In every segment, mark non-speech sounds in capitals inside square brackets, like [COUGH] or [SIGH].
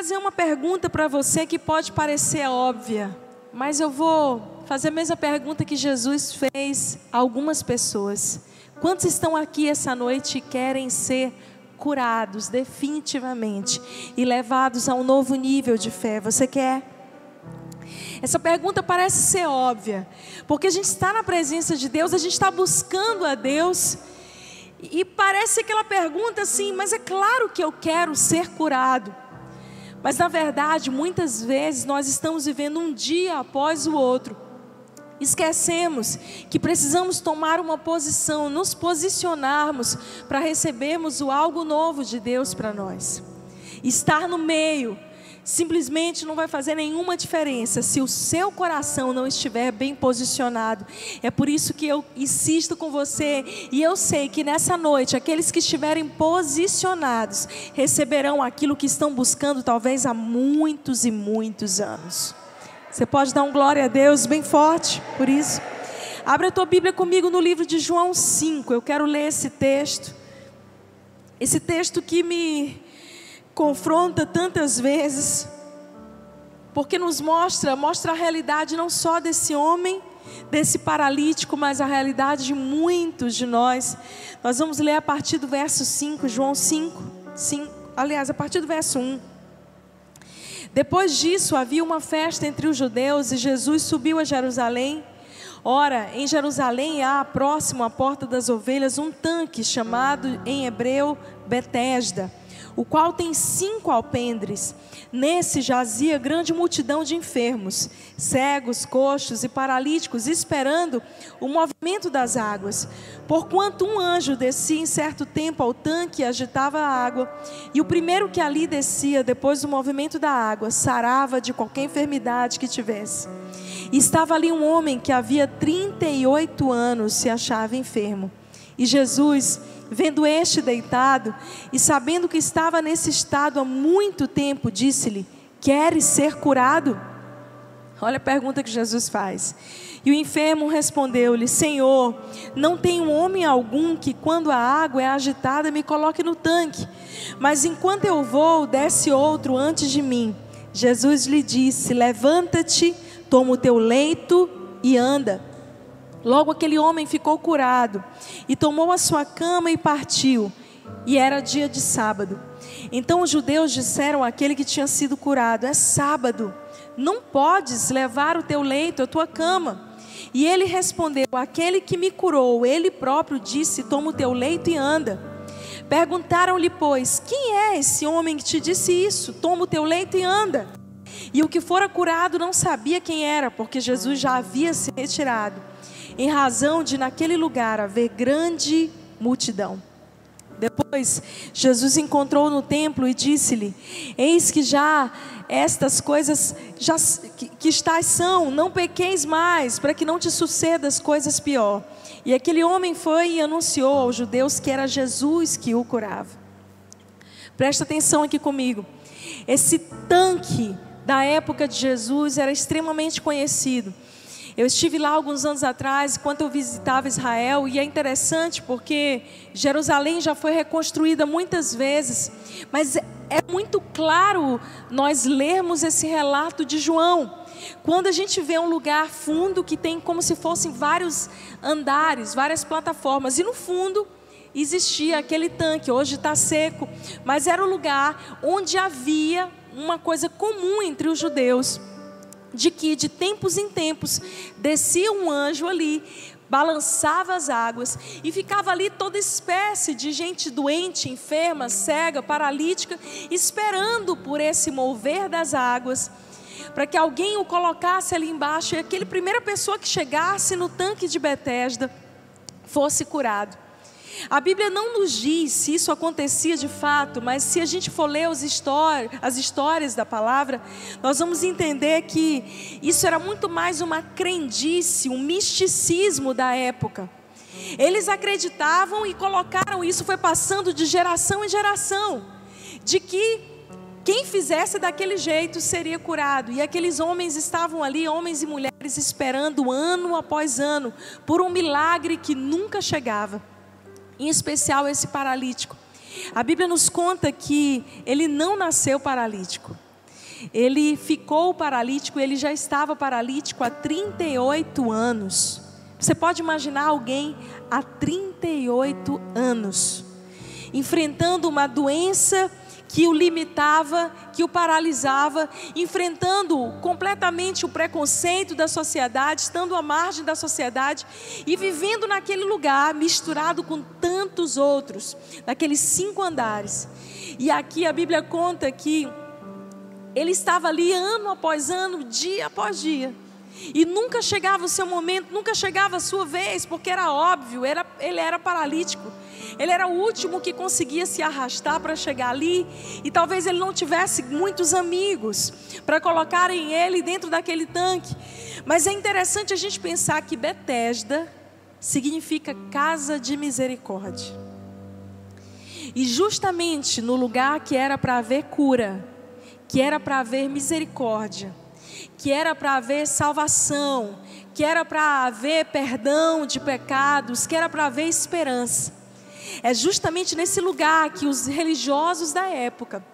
fazer uma pergunta para você que pode parecer óbvia, mas eu vou fazer a mesma pergunta que Jesus fez a algumas pessoas. Quantos estão aqui essa noite e querem ser curados definitivamente e levados a um novo nível de fé? Você quer? Essa pergunta parece ser óbvia, porque a gente está na presença de Deus, a gente está buscando a Deus, e parece aquela pergunta assim, mas é claro que eu quero ser curado. Mas na verdade, muitas vezes nós estamos vivendo um dia após o outro. Esquecemos que precisamos tomar uma posição, nos posicionarmos para recebermos o algo novo de Deus para nós. Estar no meio simplesmente não vai fazer nenhuma diferença se o seu coração não estiver bem posicionado. É por isso que eu insisto com você e eu sei que nessa noite aqueles que estiverem posicionados receberão aquilo que estão buscando talvez há muitos e muitos anos. Você pode dar um glória a Deus bem forte por isso. Abra a tua Bíblia comigo no livro de João 5. Eu quero ler esse texto. Esse texto que me confronta tantas vezes, porque nos mostra, mostra a realidade não só desse homem, desse paralítico, mas a realidade de muitos de nós. Nós vamos ler a partir do verso 5, João 5, 5 aliás, a partir do verso 1. Depois disso, havia uma festa entre os judeus e Jesus subiu a Jerusalém. Ora, em Jerusalém há próximo à porta das ovelhas um tanque chamado em hebreu Betesda o qual tem cinco alpendres. Nesse jazia grande multidão de enfermos, cegos, coxos e paralíticos, esperando o movimento das águas. Porquanto um anjo descia em certo tempo ao tanque e agitava a água, e o primeiro que ali descia, depois do movimento da água, sarava de qualquer enfermidade que tivesse. Estava ali um homem que havia 38 anos se achava enfermo. E Jesus Vendo este deitado e sabendo que estava nesse estado há muito tempo, disse-lhe: Queres ser curado? Olha a pergunta que Jesus faz. E o enfermo respondeu-lhe: Senhor, não tenho homem algum que, quando a água é agitada, me coloque no tanque. Mas enquanto eu vou, desce outro antes de mim. Jesus lhe disse: Levanta-te, toma o teu leito e anda. Logo aquele homem ficou curado e tomou a sua cama e partiu. E era dia de sábado. Então os judeus disseram àquele que tinha sido curado: É sábado, não podes levar o teu leito, a tua cama. E ele respondeu: Aquele que me curou, ele próprio disse: Toma o teu leito e anda. Perguntaram-lhe, pois, quem é esse homem que te disse isso? Toma o teu leito e anda. E o que fora curado não sabia quem era, porque Jesus já havia se retirado em razão de naquele lugar haver grande multidão. Depois, Jesus encontrou no templo e disse-lhe: Eis que já estas coisas já, que, que estás são, não pequeis mais, para que não te sucedas coisas pior. E aquele homem foi e anunciou aos judeus que era Jesus que o curava. Presta atenção aqui comigo. Esse tanque da época de Jesus era extremamente conhecido. Eu estive lá alguns anos atrás, enquanto eu visitava Israel, e é interessante porque Jerusalém já foi reconstruída muitas vezes, mas é muito claro nós lermos esse relato de João. Quando a gente vê um lugar fundo que tem como se fossem vários andares, várias plataformas, e no fundo existia aquele tanque, hoje está seco, mas era o lugar onde havia uma coisa comum entre os judeus de que de tempos em tempos descia um anjo ali, balançava as águas e ficava ali toda espécie de gente doente, enferma, cega, paralítica, esperando por esse mover das águas, para que alguém o colocasse ali embaixo e aquele primeira pessoa que chegasse no tanque de Betesda fosse curado. A Bíblia não nos diz se isso acontecia de fato, mas se a gente for ler as histórias da palavra, nós vamos entender que isso era muito mais uma crendice, um misticismo da época. Eles acreditavam e colocaram isso, foi passando de geração em geração, de que quem fizesse daquele jeito seria curado. E aqueles homens estavam ali, homens e mulheres, esperando ano após ano, por um milagre que nunca chegava em especial esse paralítico. A Bíblia nos conta que ele não nasceu paralítico. ele ficou paralítico, ele já estava paralítico há 38 anos. Você pode imaginar alguém há 38 anos enfrentando uma doença que o limitava, que o paralisava, enfrentando completamente o preconceito da sociedade, estando à margem da sociedade e vivendo naquele lugar misturado com tantos outros, naqueles cinco andares. E aqui a Bíblia conta que ele estava ali ano após ano, dia após dia. E nunca chegava o seu momento, nunca chegava a sua vez, porque era óbvio, era, ele era paralítico. Ele era o último que conseguia se arrastar para chegar ali, e talvez ele não tivesse muitos amigos para colocarem ele dentro daquele tanque. Mas é interessante a gente pensar que Betesda significa casa de misericórdia. E justamente no lugar que era para haver cura, que era para haver misericórdia, que era para haver salvação, que era para haver perdão de pecados, que era para haver esperança. É justamente nesse lugar que os religiosos da época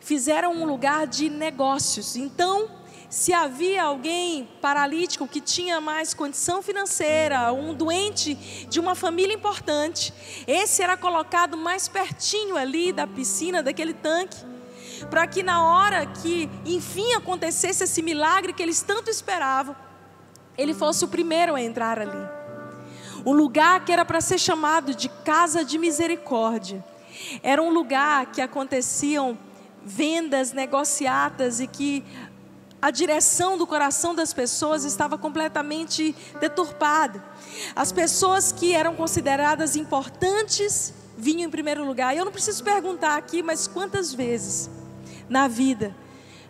fizeram um lugar de negócios. Então, se havia alguém paralítico que tinha mais condição financeira, um doente de uma família importante, esse era colocado mais pertinho ali da piscina, daquele tanque, para que na hora que enfim acontecesse esse milagre que eles tanto esperavam, ele fosse o primeiro a entrar ali. Um lugar que era para ser chamado de casa de misericórdia. Era um lugar que aconteciam vendas, negociatas e que a direção do coração das pessoas estava completamente deturpada. As pessoas que eram consideradas importantes vinham em primeiro lugar. Eu não preciso perguntar aqui, mas quantas vezes na vida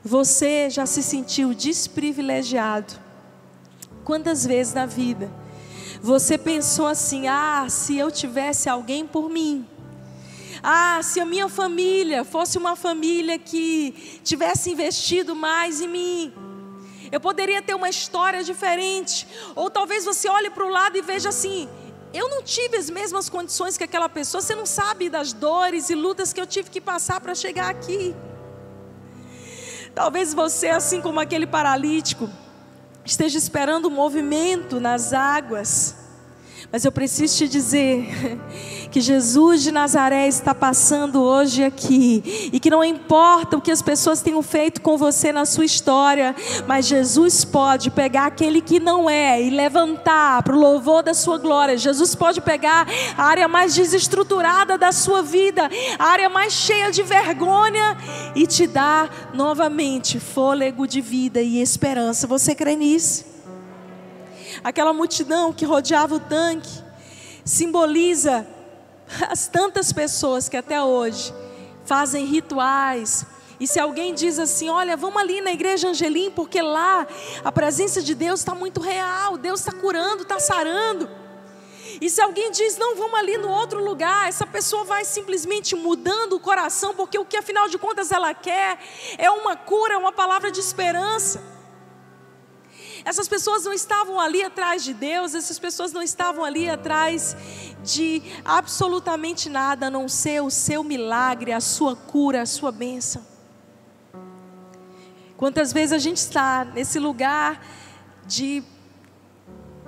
você já se sentiu desprivilegiado? Quantas vezes na vida você pensou assim: ah, se eu tivesse alguém por mim. Ah, se a minha família fosse uma família que tivesse investido mais em mim. Eu poderia ter uma história diferente. Ou talvez você olhe para o lado e veja assim: eu não tive as mesmas condições que aquela pessoa, você não sabe das dores e lutas que eu tive que passar para chegar aqui. Talvez você, assim como aquele paralítico, esteja esperando um movimento nas águas. Mas eu preciso te dizer [LAUGHS] que Jesus de Nazaré está passando hoje aqui e que não importa o que as pessoas tenham feito com você na sua história, mas Jesus pode pegar aquele que não é e levantar para o louvor da sua glória. Jesus pode pegar a área mais desestruturada da sua vida, a área mais cheia de vergonha e te dar novamente fôlego de vida e esperança. Você crê nisso? Aquela multidão que rodeava o tanque, simboliza as tantas pessoas que até hoje fazem rituais. E se alguém diz assim, olha, vamos ali na igreja Angelim, porque lá a presença de Deus está muito real, Deus está curando, está sarando. E se alguém diz, não, vamos ali no outro lugar, essa pessoa vai simplesmente mudando o coração, porque o que afinal de contas ela quer é uma cura, uma palavra de esperança. Essas pessoas não estavam ali atrás de Deus, essas pessoas não estavam ali atrás de absolutamente nada a não ser o seu milagre, a sua cura, a sua bênção. Quantas vezes a gente está nesse lugar de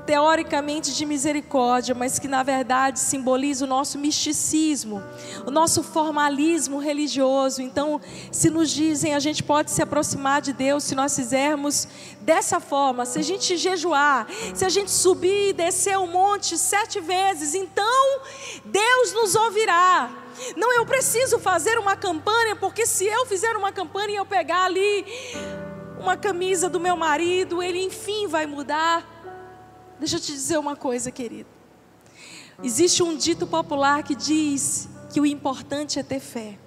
teoricamente de misericórdia, mas que na verdade simboliza o nosso misticismo, o nosso formalismo religioso. Então, se nos dizem a gente pode se aproximar de Deus se nós fizermos dessa forma, se a gente jejuar, se a gente subir e descer o monte sete vezes, então Deus nos ouvirá. Não, eu preciso fazer uma campanha, porque se eu fizer uma campanha e eu pegar ali uma camisa do meu marido, ele enfim vai mudar. Deixa eu te dizer uma coisa, querido. Existe um dito popular que diz que o importante é ter fé.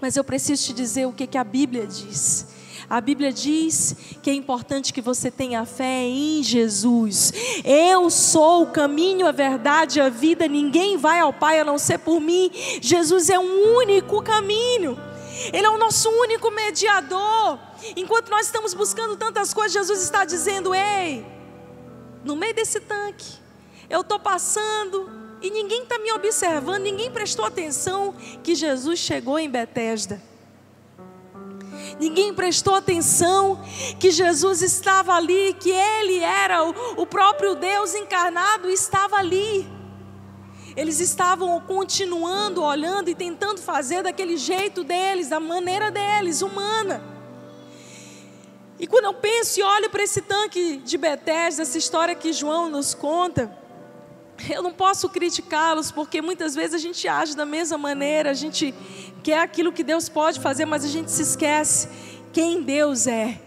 Mas eu preciso te dizer o que, que a Bíblia diz. A Bíblia diz que é importante que você tenha fé em Jesus. Eu sou o caminho, a verdade a vida. Ninguém vai ao Pai a não ser por mim. Jesus é um único caminho. Ele é o nosso único mediador. Enquanto nós estamos buscando tantas coisas, Jesus está dizendo: Ei, no meio desse tanque. Eu estou passando e ninguém está me observando, ninguém prestou atenção que Jesus chegou em Betesda. Ninguém prestou atenção que Jesus estava ali, que Ele era o, o próprio Deus encarnado, estava ali. Eles estavam continuando olhando e tentando fazer daquele jeito deles, da maneira deles, humana. E quando eu penso e olho para esse tanque de Betesda, essa história que João nos conta, eu não posso criticá-los, porque muitas vezes a gente age da mesma maneira, a gente quer aquilo que Deus pode fazer, mas a gente se esquece quem Deus é.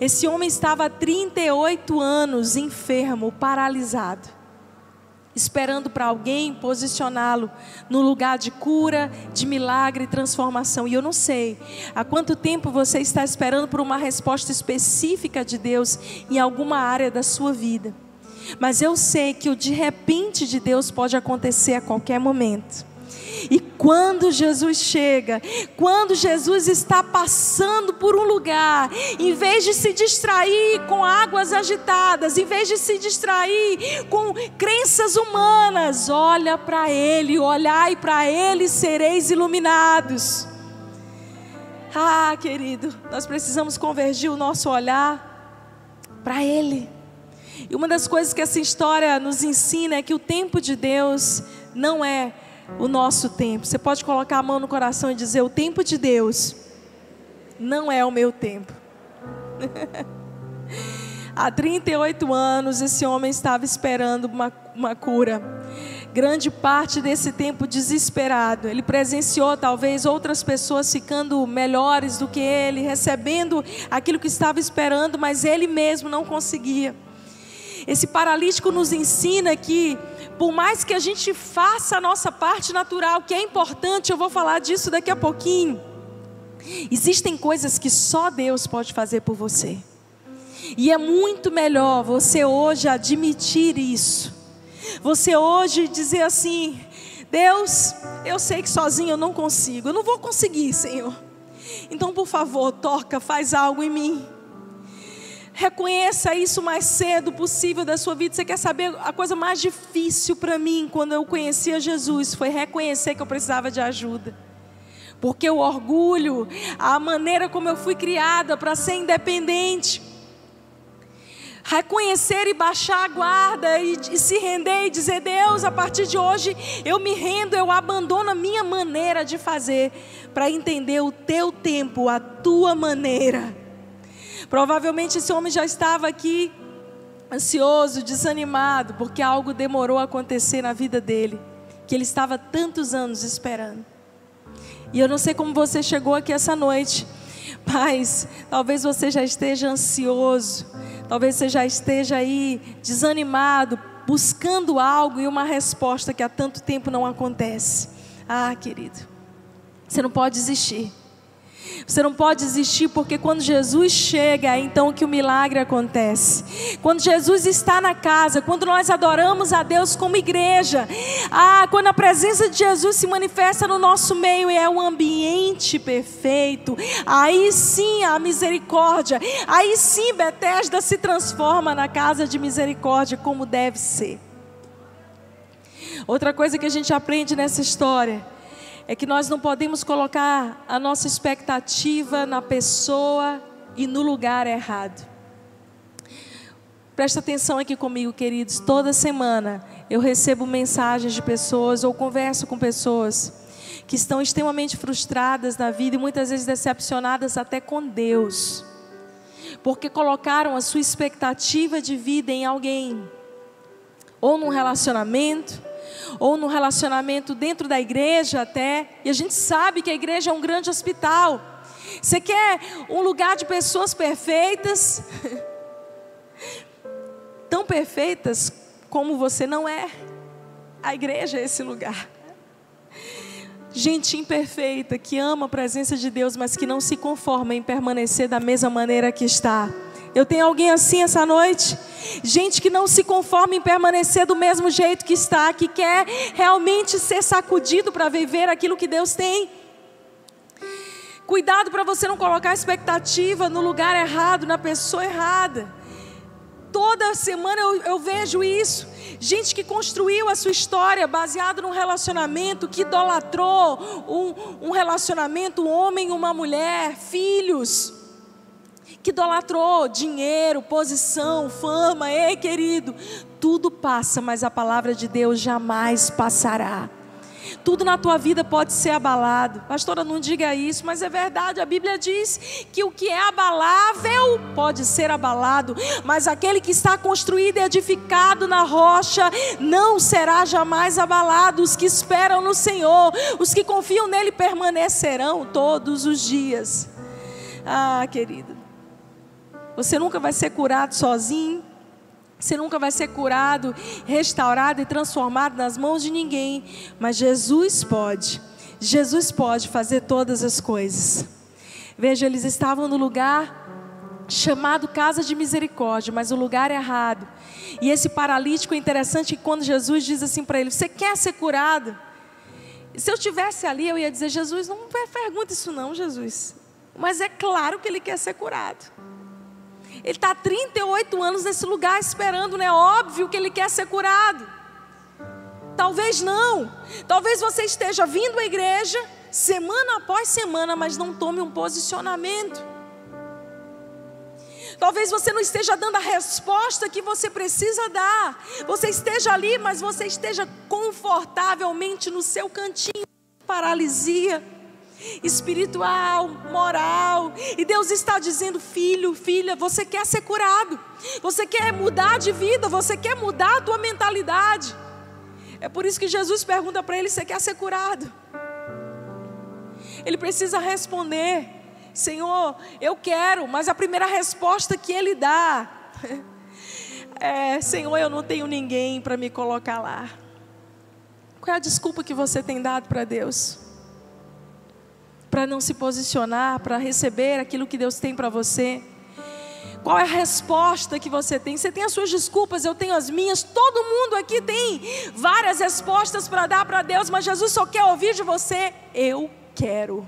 Esse homem estava há 38 anos enfermo, paralisado, esperando para alguém posicioná-lo no lugar de cura, de milagre e transformação. E eu não sei há quanto tempo você está esperando por uma resposta específica de Deus em alguma área da sua vida. Mas eu sei que o de repente de Deus pode acontecer a qualquer momento. E quando Jesus chega, quando Jesus está passando por um lugar, em vez de se distrair com águas agitadas, em vez de se distrair com crenças humanas, olha para Ele, olhai para Ele, sereis iluminados. Ah, querido, nós precisamos convergir o nosso olhar para Ele. E uma das coisas que essa história nos ensina é que o tempo de Deus não é o nosso tempo. Você pode colocar a mão no coração e dizer: O tempo de Deus não é o meu tempo. [LAUGHS] Há 38 anos, esse homem estava esperando uma, uma cura. Grande parte desse tempo desesperado. Ele presenciou, talvez, outras pessoas ficando melhores do que ele, recebendo aquilo que estava esperando, mas ele mesmo não conseguia. Esse paralítico nos ensina que, por mais que a gente faça a nossa parte natural, que é importante, eu vou falar disso daqui a pouquinho, existem coisas que só Deus pode fazer por você. E é muito melhor você hoje admitir isso. Você hoje dizer assim: Deus, eu sei que sozinho eu não consigo, eu não vou conseguir, Senhor. Então, por favor, toca, faz algo em mim. Reconheça isso o mais cedo possível da sua vida. Você quer saber a coisa mais difícil para mim quando eu conhecia Jesus foi reconhecer que eu precisava de ajuda. Porque o orgulho, a maneira como eu fui criada para ser independente, reconhecer e baixar a guarda e, e, se render e dizer: Deus, a partir de hoje eu me rendo, eu abandono a minha maneira de fazer para entender o teu tempo, a tua maneira. Provavelmente esse homem já estava aqui ansioso, desanimado, porque algo demorou a acontecer na vida dele, que ele estava tantos anos esperando. E eu não sei como você chegou aqui essa noite, [LAUGHS] mas talvez você já esteja ansioso, talvez você já esteja aí desanimado, buscando algo e uma resposta que há tanto tempo não acontece. Ah, querido, você não pode desistir. Você não pode desistir porque quando Jesus chega, é então que o milagre acontece. Quando Jesus está na casa, quando nós adoramos a Deus como igreja, ah, quando a presença de Jesus se manifesta no nosso meio e é um ambiente perfeito, aí sim a misericórdia, aí sim Betesda se transforma na casa de misericórdia como deve ser. Outra coisa que a gente aprende nessa história é que nós não podemos colocar a nossa expectativa na pessoa e no lugar errado. Presta atenção aqui comigo, queridos. Toda semana eu recebo mensagens de pessoas ou converso com pessoas que estão extremamente frustradas na vida e muitas vezes decepcionadas até com Deus, porque colocaram a sua expectativa de vida em alguém, ou num relacionamento, ou no relacionamento dentro da igreja até, e a gente sabe que a igreja é um grande hospital. Você quer um lugar de pessoas perfeitas? [LAUGHS] Tão perfeitas como você não é. A igreja é esse lugar. Gente imperfeita que ama a presença de Deus, mas que não se conforma em permanecer da mesma maneira que está. Eu tenho alguém assim essa noite? Gente que não se conforma em permanecer do mesmo jeito que está, que quer realmente ser sacudido para viver aquilo que Deus tem. Cuidado para você não colocar expectativa no lugar errado, na pessoa errada. Toda semana eu, eu vejo isso. Gente que construiu a sua história baseado num relacionamento, que idolatrou um, um relacionamento, um homem e uma mulher, filhos. Que idolatrou dinheiro, posição, fama, ei querido, tudo passa, mas a palavra de Deus jamais passará. Tudo na tua vida pode ser abalado. Pastora, não diga isso, mas é verdade. A Bíblia diz que o que é abalável pode ser abalado, mas aquele que está construído e edificado na rocha não será jamais abalado. Os que esperam no Senhor, os que confiam nele permanecerão todos os dias. Ah, querido, você nunca vai ser curado sozinho. Você nunca vai ser curado, restaurado e transformado nas mãos de ninguém, mas Jesus pode. Jesus pode fazer todas as coisas. Veja, eles estavam no lugar chamado casa de misericórdia, mas o lugar errado. E esse paralítico é interessante que quando Jesus diz assim para ele: Você quer ser curado? Se eu tivesse ali, eu ia dizer: Jesus, não pergunta isso, não, Jesus. Mas é claro que ele quer ser curado. Ele está há 38 anos nesse lugar esperando, né? Óbvio que ele quer ser curado. Talvez não. Talvez você esteja vindo à igreja semana após semana, mas não tome um posicionamento. Talvez você não esteja dando a resposta que você precisa dar. Você esteja ali, mas você esteja confortavelmente no seu cantinho. Paralisia espiritual, moral. E Deus está dizendo: filho, filha, você quer ser curado, você quer mudar de vida, você quer mudar a tua mentalidade. É por isso que Jesus pergunta para ele: você quer ser curado? Ele precisa responder: Senhor, eu quero, mas a primeira resposta que ele dá [LAUGHS] é: Senhor, eu não tenho ninguém para me colocar lá. Qual é a desculpa que você tem dado para Deus? Para não se posicionar, para receber aquilo que Deus tem para você? Qual é a resposta que você tem? Você tem as suas desculpas, eu tenho as minhas. Todo mundo aqui tem várias respostas para dar para Deus, mas Jesus só quer ouvir de você: eu quero.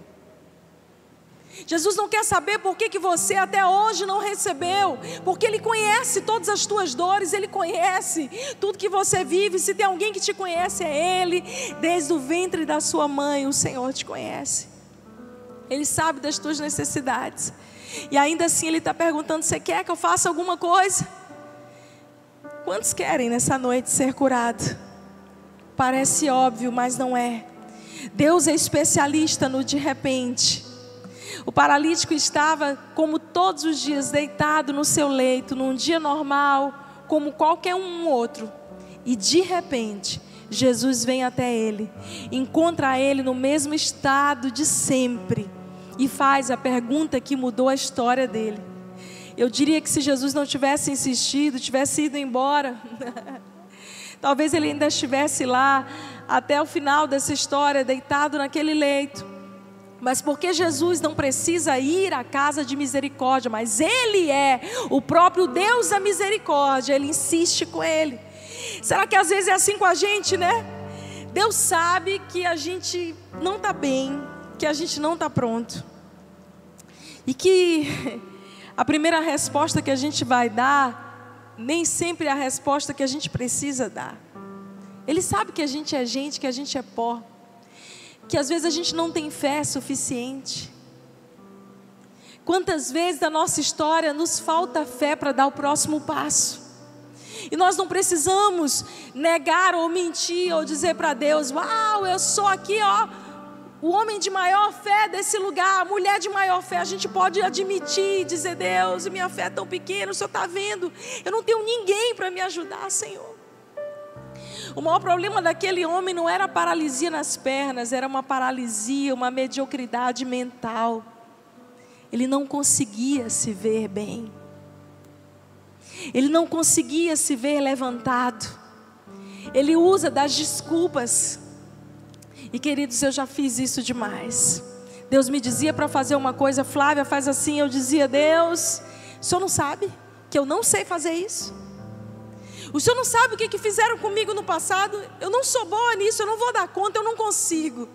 Jesus não quer saber por que, que você até hoje não recebeu, porque Ele conhece todas as tuas dores, Ele conhece tudo que você vive. Se tem alguém que te conhece, é Ele, desde o ventre da sua mãe, o Senhor te conhece. Ele sabe das tuas necessidades. E ainda assim Ele está perguntando: você quer que eu faça alguma coisa? Quantos querem nessa noite ser curado? Parece óbvio, mas não é. Deus é especialista no de repente. O paralítico estava, como todos os dias, deitado no seu leito, num dia normal, como qualquer um outro. E de repente, Jesus vem até ele, encontra ele no mesmo estado de sempre e faz a pergunta que mudou a história dele. Eu diria que se Jesus não tivesse insistido, tivesse ido embora, [LAUGHS] talvez ele ainda estivesse lá até o final dessa história, deitado naquele leito. Mas porque Jesus não precisa ir à casa de misericórdia, mas Ele é o próprio Deus da misericórdia, Ele insiste com Ele. Será que às vezes é assim com a gente, né? Deus sabe que a gente não está bem, que a gente não está pronto. E que [LAUGHS] a primeira resposta que a gente vai dar, nem sempre é a resposta que a gente precisa dar. Ele sabe que a gente é gente, que a gente é pó, que às vezes a gente não tem fé suficiente. Quantas vezes da nossa história nos falta fé para dar o próximo passo? E nós não precisamos negar ou mentir ou dizer para Deus: Uau, eu sou aqui, ó, o homem de maior fé desse lugar, a mulher de maior fé, a gente pode admitir, dizer: Deus, minha fé é tão pequena, o Senhor está vendo, eu não tenho ninguém para me ajudar, Senhor. O maior problema daquele homem não era paralisia nas pernas, era uma paralisia, uma mediocridade mental. Ele não conseguia se ver bem. Ele não conseguia se ver levantado. Ele usa das desculpas e queridos, eu já fiz isso demais. Deus me dizia para fazer uma coisa, Flávia, faz assim. Eu dizia, Deus, o senhor não sabe que eu não sei fazer isso? O senhor não sabe o que, que fizeram comigo no passado? Eu não sou boa nisso, eu não vou dar conta, eu não consigo.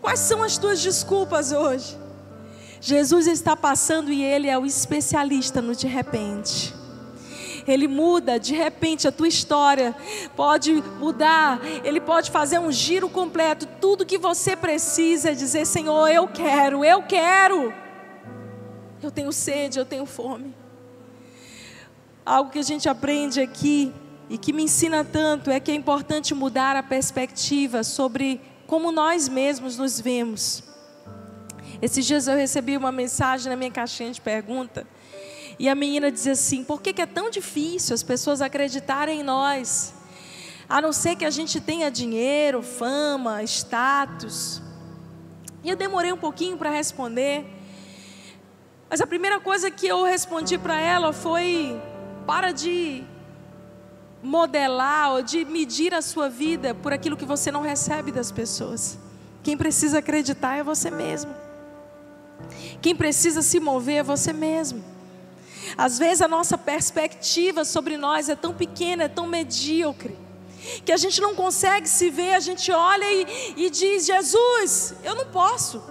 Quais são as tuas desculpas hoje? Jesus está passando e ele é o especialista no de repente. Ele muda de repente a tua história, pode mudar, Ele pode fazer um giro completo. Tudo que você precisa é dizer: Senhor, eu quero, eu quero. Eu tenho sede, eu tenho fome. Algo que a gente aprende aqui e que me ensina tanto é que é importante mudar a perspectiva sobre como nós mesmos nos vemos. Esses dias eu recebi uma mensagem na minha caixinha de pergunta e a menina dizia assim: por que, que é tão difícil as pessoas acreditarem em nós? A não ser que a gente tenha dinheiro, fama, status. E eu demorei um pouquinho para responder. Mas a primeira coisa que eu respondi para ela foi: para de modelar ou de medir a sua vida por aquilo que você não recebe das pessoas. Quem precisa acreditar é você mesmo. Quem precisa se mover é você mesmo. Às vezes a nossa perspectiva sobre nós é tão pequena, é tão medíocre, que a gente não consegue se ver, a gente olha e, e diz: Jesus, eu não posso.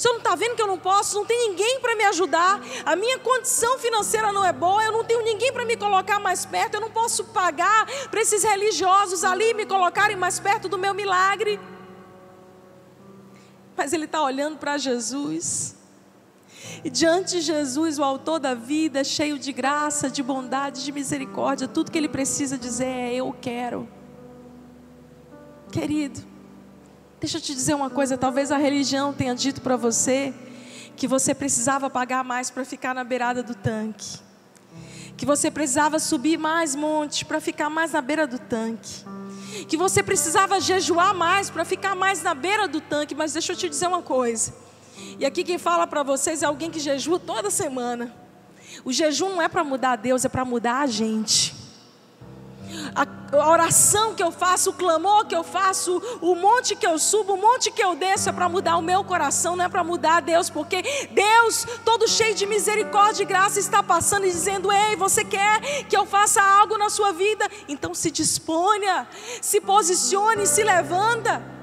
Você não está vendo que eu não posso? Não tem ninguém para me ajudar. A minha condição financeira não é boa. Eu não tenho ninguém para me colocar mais perto. Eu não posso pagar para esses religiosos ali me colocarem mais perto do meu milagre. Mas ele está olhando para Jesus. E diante de Jesus, o autor da vida, cheio de graça, de bondade, de misericórdia, tudo que ele precisa dizer é: Eu quero. Querido, Deixa eu te dizer uma coisa: talvez a religião tenha dito para você que você precisava pagar mais para ficar na beirada do tanque, que você precisava subir mais montes para ficar mais na beira do tanque, que você precisava jejuar mais para ficar mais na beira do tanque. Mas deixa eu te dizer uma coisa: e aqui quem fala para vocês é alguém que jejua toda semana. O jejum não é para mudar Deus, é para mudar a gente a oração que eu faço, o clamor que eu faço, o monte que eu subo, o monte que eu desço é para mudar o meu coração, não é para mudar Deus, porque Deus, todo cheio de misericórdia e graça, está passando e dizendo: Ei, você quer que eu faça algo na sua vida? Então se disponha, se posicione, se levanta.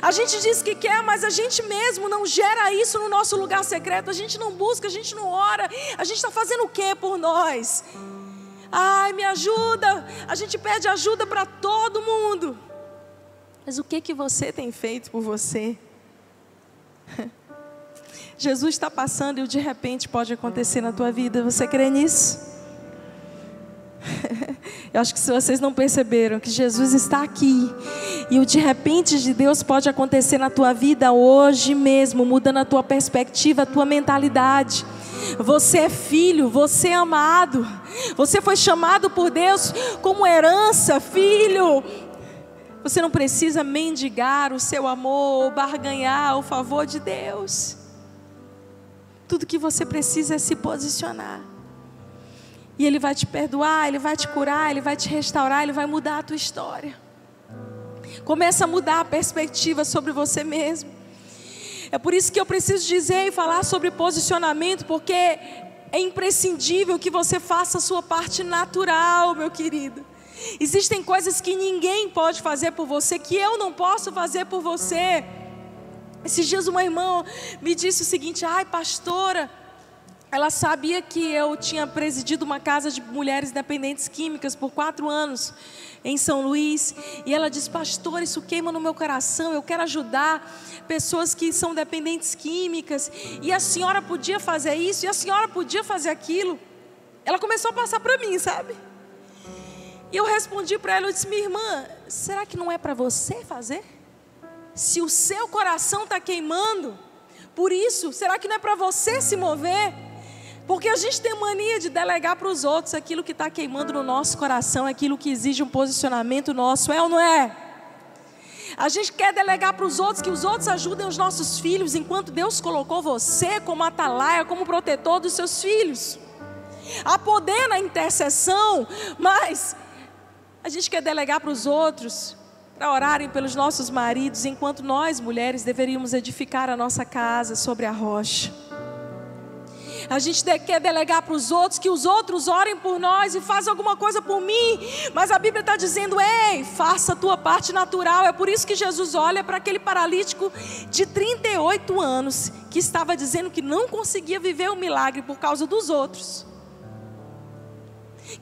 A gente diz que quer, mas a gente mesmo não gera isso no nosso lugar secreto. A gente não busca, a gente não ora. A gente está fazendo o que por nós? Ai, me ajuda. A gente pede ajuda para todo mundo. Mas o que que você tem feito por você? [LAUGHS] Jesus está passando e de repente pode acontecer na tua vida. Você crê nisso? [LAUGHS] Eu acho que se vocês não perceberam que Jesus está aqui e o de repente de Deus pode acontecer na tua vida hoje mesmo, mudando a tua perspectiva, a tua mentalidade. Você é filho, você é amado. Você foi chamado por Deus como herança, filho. Você não precisa mendigar o seu amor ou barganhar o favor de Deus. Tudo que você precisa é se posicionar. E Ele vai te perdoar, Ele vai te curar, Ele vai te restaurar, Ele vai mudar a tua história. Começa a mudar a perspectiva sobre você mesmo. É por isso que eu preciso dizer e falar sobre posicionamento, porque é imprescindível que você faça a sua parte natural, meu querido. Existem coisas que ninguém pode fazer por você, que eu não posso fazer por você. Esses dias uma irmã me disse o seguinte: ai, pastora, ela sabia que eu tinha presidido uma casa de mulheres dependentes químicas por quatro anos em São Luís. E ela disse: Pastor, isso queima no meu coração. Eu quero ajudar pessoas que são dependentes químicas. E a senhora podia fazer isso, e a senhora podia fazer aquilo. Ela começou a passar para mim, sabe? E eu respondi para ela: Eu disse, minha irmã, será que não é para você fazer? Se o seu coração está queimando, por isso, será que não é para você se mover? Porque a gente tem mania de delegar para os outros aquilo que está queimando no nosso coração, aquilo que exige um posicionamento nosso, é ou não é? A gente quer delegar para os outros que os outros ajudem os nossos filhos, enquanto Deus colocou você como atalaia, como protetor dos seus filhos. Há poder na intercessão, mas a gente quer delegar para os outros para orarem pelos nossos maridos, enquanto nós, mulheres, deveríamos edificar a nossa casa sobre a rocha. A gente quer delegar para os outros, que os outros orem por nós e façam alguma coisa por mim. Mas a Bíblia está dizendo: ei, faça a tua parte natural. É por isso que Jesus olha para aquele paralítico de 38 anos, que estava dizendo que não conseguia viver o milagre por causa dos outros.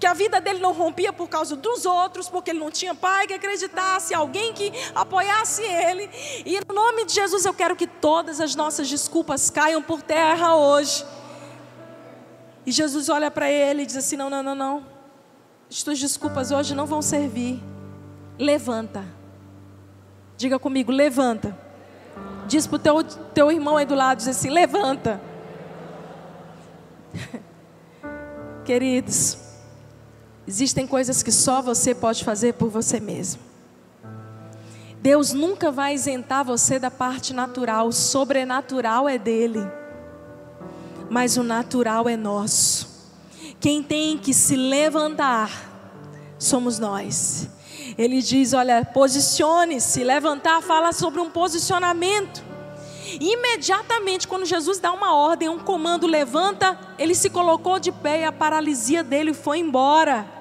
que a vida dele não rompia por causa dos outros, porque ele não tinha pai que acreditasse, alguém que apoiasse ele. E no nome de Jesus eu quero que todas as nossas desculpas caiam por terra hoje. E Jesus olha para ele e diz assim: Não, não, não, não. As tuas desculpas hoje não vão servir. Levanta. Diga comigo, levanta. Diz para o teu, teu irmão aí do lado, diz assim: Levanta. [LAUGHS] Queridos, Existem coisas que só você pode fazer por você mesmo. Deus nunca vai isentar você da parte natural, o sobrenatural é dele, mas o natural é nosso. Quem tem que se levantar somos nós. Ele diz: olha, posicione-se, levantar fala sobre um posicionamento. Imediatamente, quando Jesus dá uma ordem, um comando, levanta, ele se colocou de pé e a paralisia dele foi embora.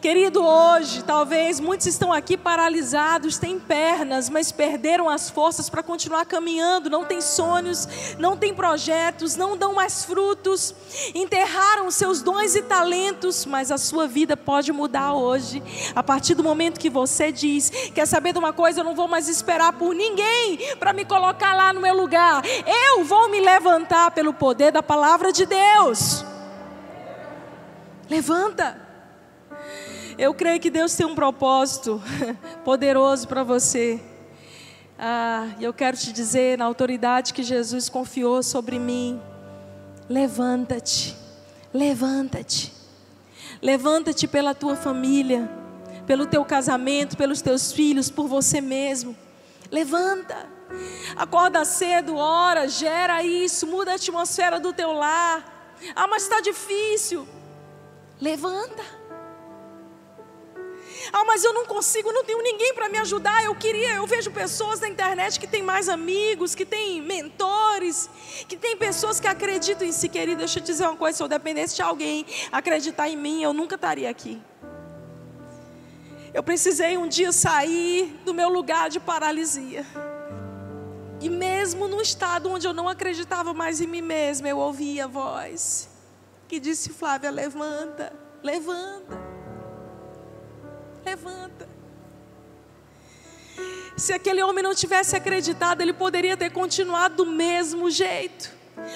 Querido, hoje, talvez muitos estão aqui paralisados, têm pernas, mas perderam as forças para continuar caminhando, não têm sonhos, não têm projetos, não dão mais frutos, enterraram seus dons e talentos, mas a sua vida pode mudar hoje, a partir do momento que você diz: Quer saber de uma coisa? Eu não vou mais esperar por ninguém para me colocar lá no meu lugar, eu vou me levantar pelo poder da palavra de Deus. Levanta. Eu creio que Deus tem um propósito [LAUGHS] poderoso para você. Ah, eu quero te dizer, na autoridade que Jesus confiou sobre mim, levanta-te, levanta-te, levanta-te pela tua família, pelo teu casamento, pelos teus filhos, por você mesmo. Levanta, acorda cedo, ora, gera isso, muda a atmosfera do teu lar. Ah, mas está difícil. Levanta. Ah, mas eu não consigo, não tenho ninguém para me ajudar. Eu queria, eu vejo pessoas na internet que têm mais amigos, que têm mentores, que têm pessoas que acreditam em si, querido. Deixa eu te dizer uma coisa: se eu dependesse de alguém acreditar em mim, eu nunca estaria aqui. Eu precisei um dia sair do meu lugar de paralisia. E mesmo no estado onde eu não acreditava mais em mim mesma, eu ouvia a voz que disse: Flávia, levanta, levanta levanta. Se aquele homem não tivesse acreditado, ele poderia ter continuado do mesmo jeito.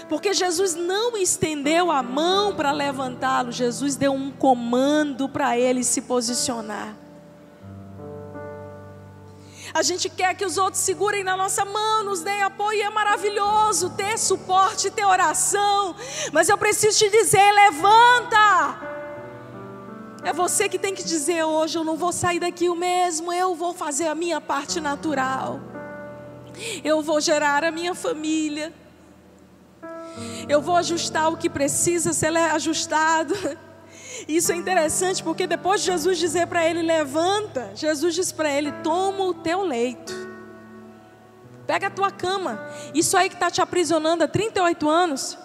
Porque Jesus não estendeu a mão para levantá-lo, Jesus deu um comando para ele se posicionar. A gente quer que os outros segurem na nossa mão, nos deem apoio, e é maravilhoso ter suporte, ter oração, mas eu preciso te dizer: levanta. É você que tem que dizer hoje: eu não vou sair daqui o mesmo, eu vou fazer a minha parte natural. Eu vou gerar a minha família. Eu vou ajustar o que precisa ser ajustado. [LAUGHS] Isso é interessante porque depois de Jesus dizer para ele: levanta, Jesus diz para ele: toma o teu leito. Pega a tua cama. Isso aí que está te aprisionando há 38 anos.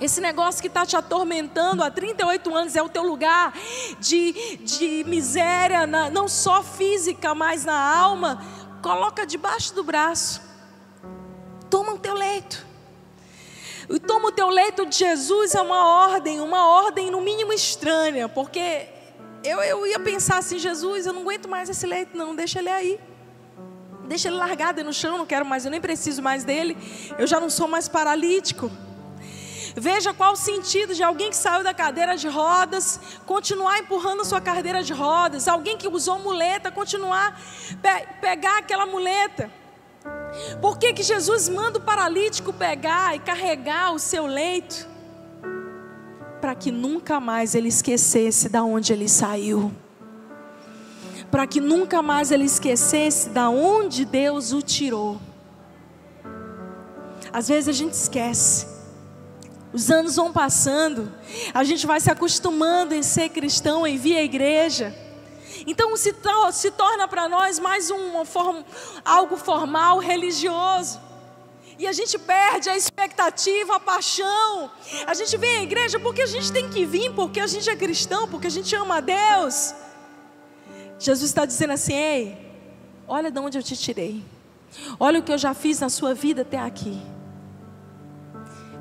Esse negócio que está te atormentando há 38 anos é o teu lugar de, de miséria, na, não só física, mas na alma. Coloca debaixo do braço. Toma o teu leito. E toma o teu leito de Jesus é uma ordem, uma ordem no mínimo estranha, porque eu, eu ia pensar assim: Jesus, eu não aguento mais esse leito, não, deixa ele aí. Deixa ele largado no chão, não quero mais, eu nem preciso mais dele, eu já não sou mais paralítico. Veja qual o sentido de alguém que saiu da cadeira de rodas continuar empurrando a sua cadeira de rodas, alguém que usou muleta continuar pe pegar aquela muleta. Por que, que Jesus manda o paralítico pegar e carregar o seu leito? Para que nunca mais ele esquecesse da onde ele saiu. Para que nunca mais ele esquecesse da onde Deus o tirou. Às vezes a gente esquece. Os anos vão passando, a gente vai se acostumando em ser cristão, em vir à igreja. Então se, to se torna para nós mais um form algo formal, religioso. E a gente perde a expectativa, a paixão. A gente vem à igreja porque a gente tem que vir, porque a gente é cristão, porque a gente ama a Deus. Jesus está dizendo assim: ei, olha de onde eu te tirei. Olha o que eu já fiz na sua vida até aqui.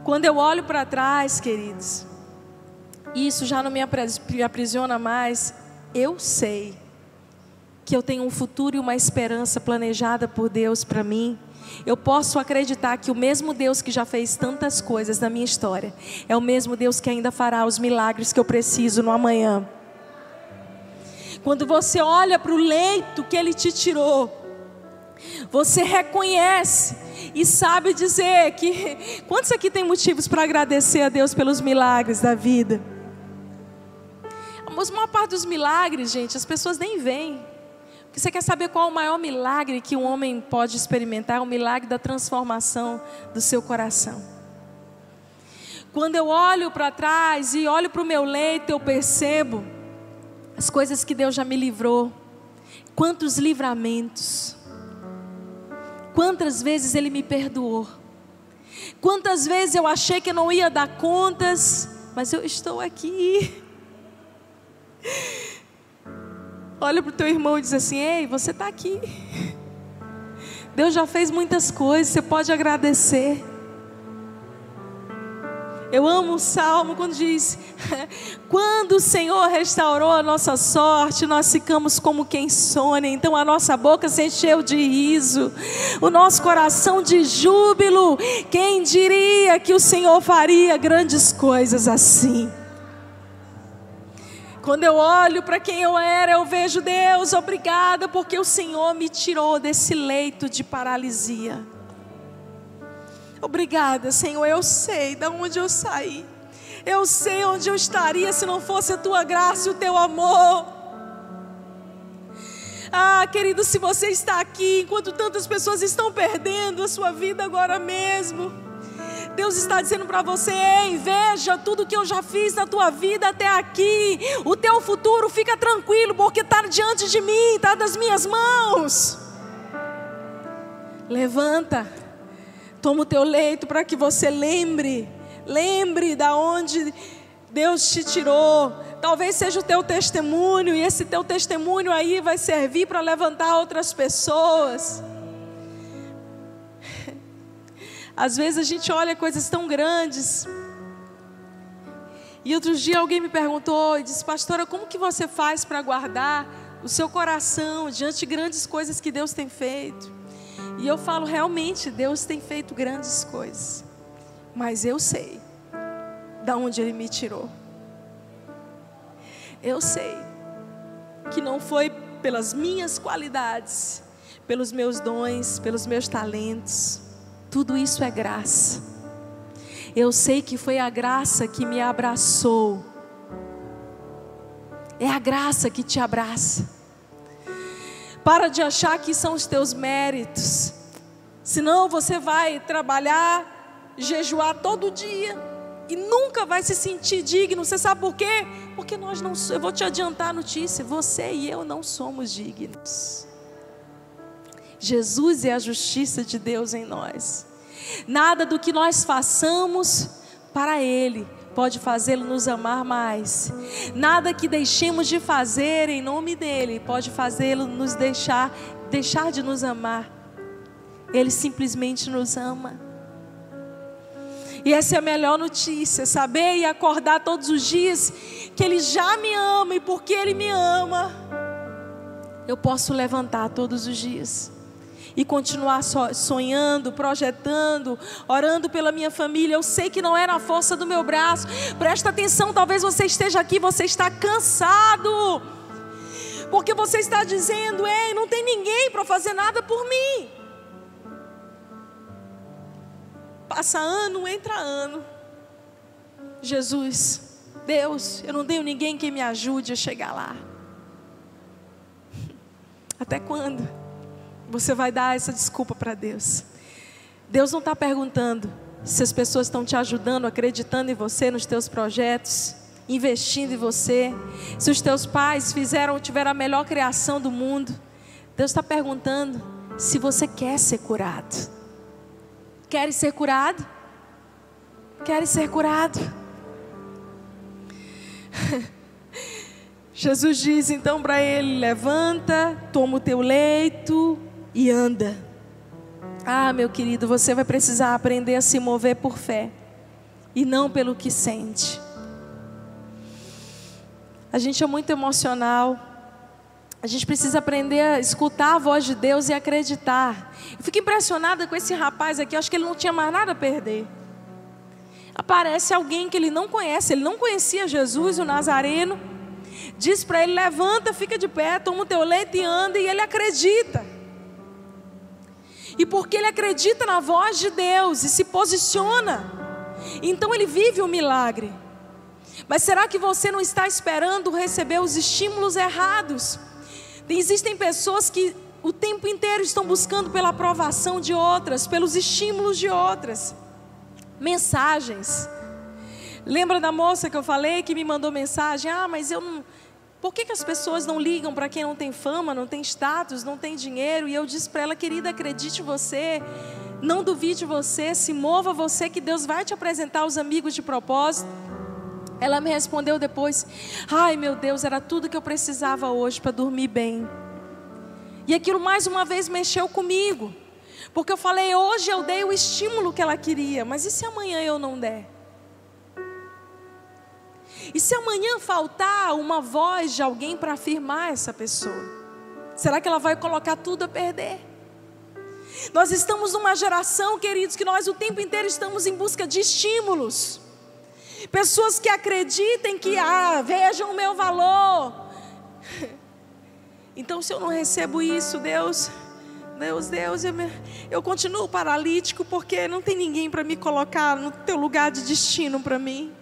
Quando eu olho para trás, queridos, isso já não me aprisiona mais, eu sei que eu tenho um futuro e uma esperança planejada por Deus para mim. Eu posso acreditar que o mesmo Deus que já fez tantas coisas na minha história é o mesmo Deus que ainda fará os milagres que eu preciso no amanhã. Quando você olha para o leito que Ele te tirou, você reconhece e sabe dizer que. Quantos aqui tem motivos para agradecer a Deus pelos milagres da vida? Mas a maior parte dos milagres, gente, as pessoas nem veem. Porque você quer saber qual é o maior milagre que um homem pode experimentar? O milagre da transformação do seu coração. Quando eu olho para trás e olho para o meu leito, eu percebo as coisas que Deus já me livrou. Quantos livramentos. Quantas vezes Ele me perdoou. Quantas vezes eu achei que eu não ia dar contas, mas eu estou aqui. Olha para o teu irmão e diz assim: Ei, você está aqui. Deus já fez muitas coisas, você pode agradecer. Eu amo o salmo quando diz: [LAUGHS] Quando o Senhor restaurou a nossa sorte, nós ficamos como quem sonha. Então a nossa boca se encheu de riso, o nosso coração de júbilo. Quem diria que o Senhor faria grandes coisas assim? Quando eu olho para quem eu era, eu vejo Deus, obrigada, porque o Senhor me tirou desse leito de paralisia. Obrigada, Senhor, eu sei de onde eu saí. Eu sei onde eu estaria se não fosse a tua graça e o teu amor. Ah, querido, se você está aqui, enquanto tantas pessoas estão perdendo a sua vida agora mesmo. Deus está dizendo para você: Ei, veja tudo que eu já fiz na tua vida até aqui. O teu futuro fica tranquilo, porque está diante de mim, está das minhas mãos. Levanta, toma o teu leito para que você lembre, lembre da onde Deus te tirou. Talvez seja o teu testemunho, e esse teu testemunho aí vai servir para levantar outras pessoas. Às vezes a gente olha coisas tão grandes. E outro dia alguém me perguntou e disse, pastora, como que você faz para guardar o seu coração diante de grandes coisas que Deus tem feito? E eu falo, realmente, Deus tem feito grandes coisas. Mas eu sei da onde Ele me tirou. Eu sei que não foi pelas minhas qualidades, pelos meus dons, pelos meus talentos tudo isso é graça. Eu sei que foi a graça que me abraçou. É a graça que te abraça. Para de achar que são os teus méritos. Senão você vai trabalhar, jejuar todo dia e nunca vai se sentir digno. Você sabe por quê? Porque nós não, eu vou te adiantar a notícia, você e eu não somos dignos. Jesus é a justiça de Deus em nós. Nada do que nós façamos para Ele pode fazê-lo nos amar mais. Nada que deixemos de fazer em nome dele pode fazê-lo nos deixar deixar de nos amar. Ele simplesmente nos ama. E essa é a melhor notícia, saber e acordar todos os dias que ele já me ama e porque ele me ama, eu posso levantar todos os dias e continuar sonhando, projetando, orando pela minha família. Eu sei que não é na força do meu braço. Presta atenção, talvez você esteja aqui, você está cansado. Porque você está dizendo: "Ei, não tem ninguém para fazer nada por mim". Passa ano, entra ano. Jesus, Deus, eu não tenho ninguém que me ajude a chegar lá. [LAUGHS] Até quando? Você vai dar essa desculpa para Deus. Deus não está perguntando se as pessoas estão te ajudando, acreditando em você, nos teus projetos, investindo em você, se os teus pais fizeram, tiveram a melhor criação do mundo. Deus está perguntando se você quer ser curado. Queres ser curado? Queres ser curado? [LAUGHS] Jesus diz então para ele: levanta, toma o teu leito e anda. Ah, meu querido, você vai precisar aprender a se mover por fé e não pelo que sente. A gente é muito emocional. A gente precisa aprender a escutar a voz de Deus e acreditar. Eu fico impressionada com esse rapaz aqui, acho que ele não tinha mais nada a perder. Aparece alguém que ele não conhece, ele não conhecia Jesus, o Nazareno. Diz para ele: levanta, fica de pé, toma o teu leite e anda, e ele acredita. E porque ele acredita na voz de Deus e se posiciona, então ele vive o milagre. Mas será que você não está esperando receber os estímulos errados? Existem pessoas que o tempo inteiro estão buscando pela aprovação de outras, pelos estímulos de outras. Mensagens. Lembra da moça que eu falei que me mandou mensagem? Ah, mas eu não. Por que, que as pessoas não ligam para quem não tem fama, não tem status, não tem dinheiro? E eu disse para ela, querida, acredite você, não duvide você, se mova você, que Deus vai te apresentar os amigos de propósito. Ela me respondeu depois: Ai meu Deus, era tudo que eu precisava hoje para dormir bem. E aquilo mais uma vez mexeu comigo, porque eu falei: Hoje eu dei o estímulo que ela queria, mas e se amanhã eu não der? E se amanhã faltar uma voz de alguém para afirmar essa pessoa? Será que ela vai colocar tudo a perder? Nós estamos numa geração, queridos, que nós o tempo inteiro estamos em busca de estímulos. Pessoas que acreditem que, ah, vejam o meu valor. [LAUGHS] Então, se eu não recebo isso, Deus, Deus, Deus, eu, me, eu continuo paralítico porque não tem ninguém para me colocar no teu lugar de destino para mim.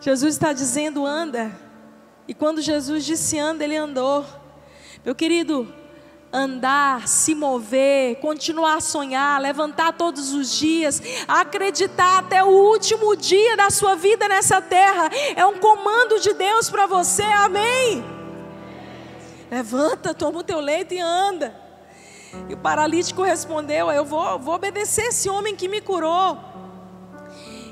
Jesus está dizendo, anda. E quando Jesus disse anda, ele andou. Meu querido, andar, se mover, continuar a sonhar, levantar todos os dias, acreditar até o último dia da sua vida nessa terra, é um comando de Deus para você, amém? Levanta, toma o teu leito e anda. E o paralítico respondeu: Eu vou, vou obedecer esse homem que me curou.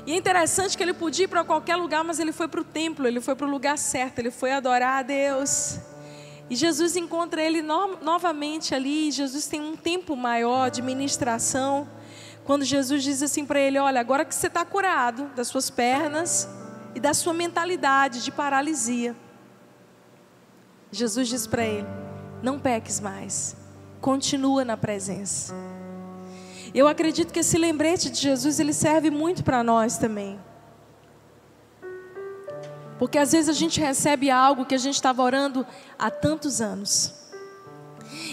E é interessante que ele podia ir para qualquer lugar, mas ele foi para o templo, ele foi para o lugar certo, ele foi adorar a Deus. E Jesus encontra ele no, novamente ali. Jesus tem um tempo maior de ministração. Quando Jesus diz assim para ele: Olha, agora que você está curado das suas pernas e da sua mentalidade de paralisia. Jesus diz para ele: Não peques mais, continua na presença. Eu acredito que esse lembrete de Jesus ele serve muito para nós também. Porque às vezes a gente recebe algo que a gente estava orando há tantos anos.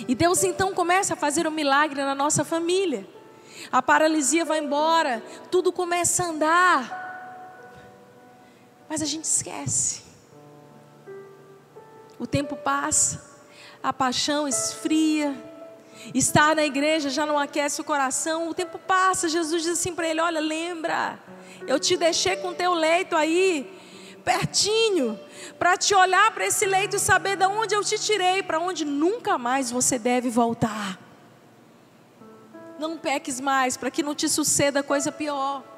E Deus então começa a fazer um milagre na nossa família. A paralisia vai embora, tudo começa a andar. Mas a gente esquece. O tempo passa, a paixão esfria, estar na igreja já não aquece o coração, o tempo passa, Jesus diz assim para ele: Olha, lembra, eu te deixei com teu leito aí, pertinho, para te olhar para esse leito e saber de onde eu te tirei, para onde nunca mais você deve voltar. Não peques mais, para que não te suceda coisa pior.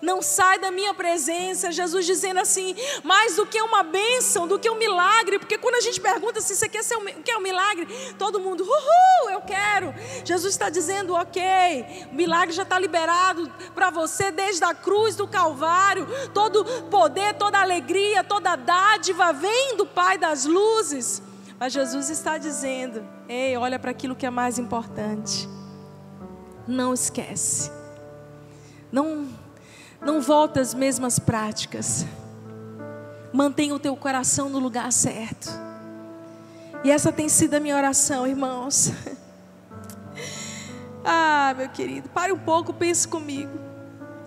Não sai da minha presença, Jesus dizendo assim, mais do que uma bênção, do que um milagre, porque quando a gente pergunta se você quer ser um, quer um milagre, todo mundo, uhul, eu quero. Jesus está dizendo, ok, o milagre já está liberado para você desde a cruz do Calvário, todo poder, toda alegria, toda dádiva vem do Pai das luzes. Mas Jesus está dizendo, ei, olha para aquilo que é mais importante. Não esquece. Não não volta às mesmas práticas. Mantenha o teu coração no lugar certo. E essa tem sido a minha oração, irmãos. [LAUGHS] Ah, meu querido, pare um pouco, pense comigo.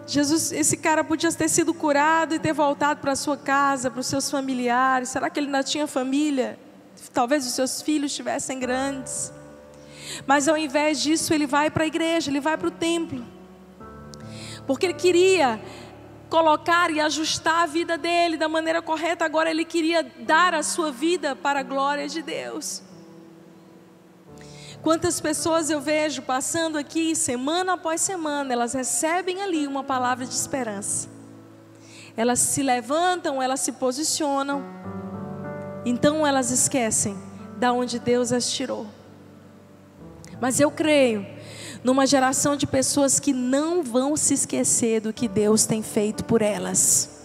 Jesus, esse cara podia ter sido curado e ter voltado para sua casa, para os seus familiares. Será que ele ainda tinha família? Talvez os seus filhos estivessem grandes. Mas ao invés disso, ele vai para a igreja, ele vai para o templo porque ele queria colocar e ajustar a vida dele da maneira correta, agora ele queria dar a sua vida para a glória de Deus. Quantas pessoas eu vejo passando aqui semana após semana, elas recebem ali uma palavra de esperança. Elas se levantam, elas se posicionam, então elas esquecem da onde Deus as tirou. Mas eu creio numa geração de pessoas que não vão se esquecer do que Deus tem feito por elas.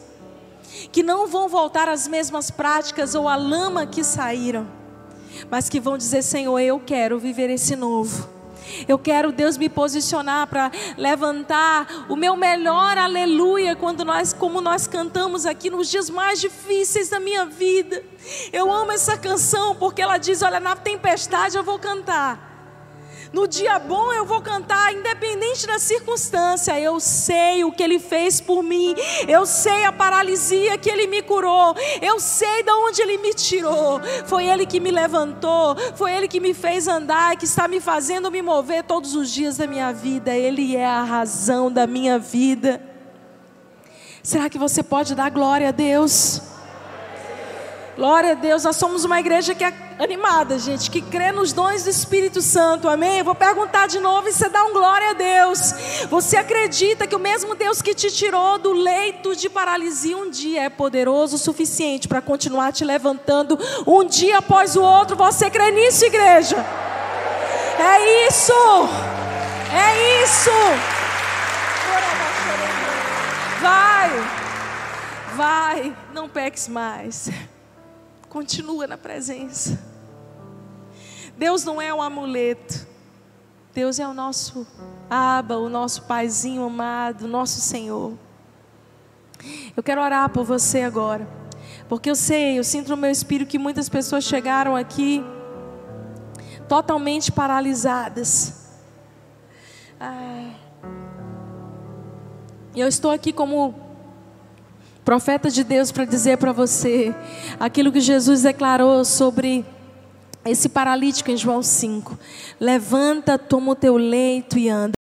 que não vão voltar às mesmas práticas ou à lama que saíram, mas que vão dizer: Senhor, eu quero viver esse novo. Eu quero, Deus, me posicionar para levantar o meu melhor aleluia quando nós, como nós cantamos aqui nos dias mais difíceis da minha vida. Eu amo essa canção porque ela diz: Olha, na tempestade eu vou cantar. No dia bom eu vou cantar, independente da circunstância. Eu sei o que Ele fez por mim. Eu sei a paralisia que Ele me curou. Eu sei de onde Ele me tirou. Foi Ele que me levantou. Foi Ele que me fez andar, que está me fazendo me mover todos os dias da minha vida. Ele é a razão da minha vida. Será que você pode dar glória a Deus? Glória a Deus, nós somos uma igreja que é animada, gente, que crê nos dons do Espírito Santo, amém? Eu vou perguntar de novo e você dá um glória a Deus. Você acredita que o mesmo Deus que te tirou do leito de paralisia um dia é poderoso o suficiente para continuar te levantando um dia após o outro? Você crê nisso, igreja? É isso! É isso! Vai! Vai! Não peques mais. Continua na presença. Deus não é um amuleto. Deus é o nosso aba, o nosso paizinho amado, nosso Senhor. Eu quero orar por você agora. Porque eu sei, eu sinto no meu espírito que muitas pessoas chegaram aqui totalmente paralisadas. E eu estou aqui como profeta de Deus para dizer para você aquilo que Jesus declarou sobre esse paralítico em João 5. Levanta, toma o teu leito e anda.